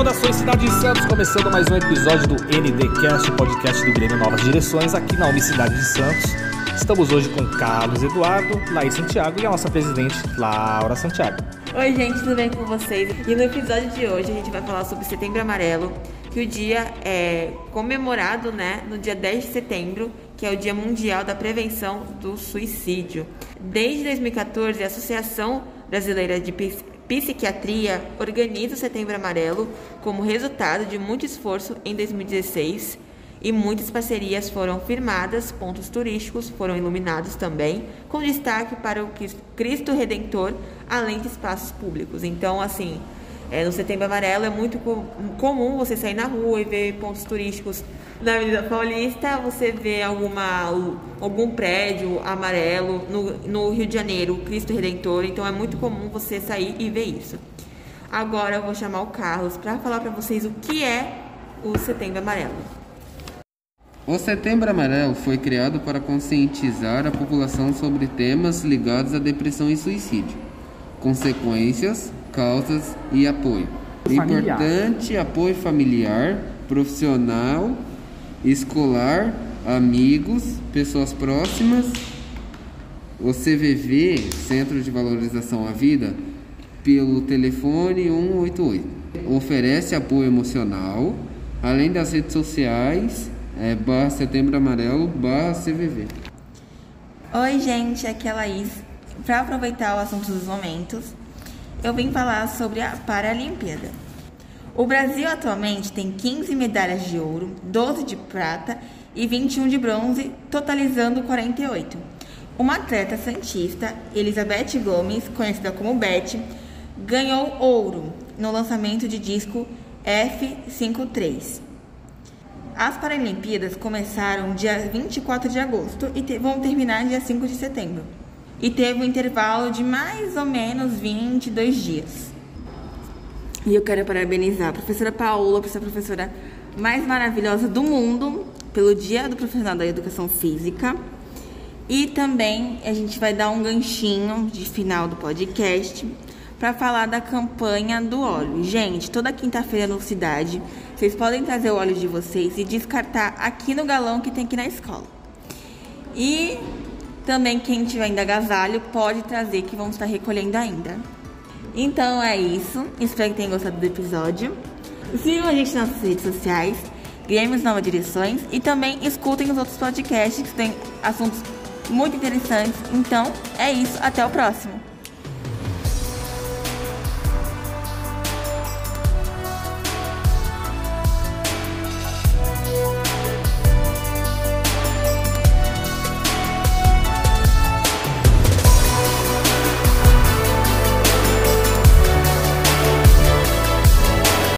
Unicidade de Santos, começando mais um episódio do NDcast, o podcast do Grêmio Novas Direções, aqui na Unicidade de Santos. Estamos hoje com Carlos Eduardo, Laís Santiago e a nossa presidente, Laura Santiago. Oi, gente, tudo bem com vocês? E no episódio de hoje a gente vai falar sobre Setembro Amarelo, que o dia é comemorado, né, no dia 10 de setembro, que é o Dia Mundial da Prevenção do Suicídio. Desde 2014, a Associação Brasileira de Psiquiatria organiza o Setembro Amarelo como resultado de muito esforço em 2016 e muitas parcerias foram firmadas, pontos turísticos foram iluminados também, com destaque para o Cristo Redentor, além de espaços públicos. Então, assim, é, no Setembro Amarelo é muito comum você sair na rua e ver pontos turísticos na Avenida Paulista, você vê alguma, algum prédio amarelo no, no Rio de Janeiro, Cristo Redentor, então é muito comum você sair e ver isso. Agora eu vou chamar o Carlos para falar para vocês o que é o Setembro Amarelo. O Setembro Amarelo foi criado para conscientizar a população sobre temas ligados à depressão e suicídio, consequências, causas e apoio. Familiar. Importante apoio familiar, profissional, escolar, amigos, pessoas próximas. O CVV, Centro de Valorização à Vida, pelo telefone 188. Oferece apoio emocional, além das redes sociais, é, barra Setembro Amarelo, barra CVV. Oi, gente, aqui é a Laís. Para aproveitar o assunto dos momentos, eu vim falar sobre a Paralimpíada. O Brasil atualmente tem 15 medalhas de ouro, 12 de prata e 21 de bronze, totalizando 48. Uma atleta santista, Elizabeth Gomes, conhecida como Beth, ganhou ouro no lançamento de disco F53. As Paralimpíadas começaram dia 24 de agosto e vão terminar dia 5 de setembro e teve um intervalo de mais ou menos 22 dias. E eu quero parabenizar a professora Paula por ser a professora mais maravilhosa do mundo pelo Dia do Profissional da Educação Física. E também a gente vai dar um ganchinho de final do podcast para falar da campanha do óleo. Gente, toda quinta-feira no Cidade, vocês podem trazer o óleo de vocês e descartar aqui no galão que tem aqui na escola. E também quem tiver ainda agasalho pode trazer que vamos estar recolhendo ainda. Então é isso. Espero que tenham gostado do episódio. Sigam a gente nas nossas redes sociais, Grêmios Nova Direções e também escutem os outros podcasts que têm assuntos muito interessantes. Então é isso. Até o próximo.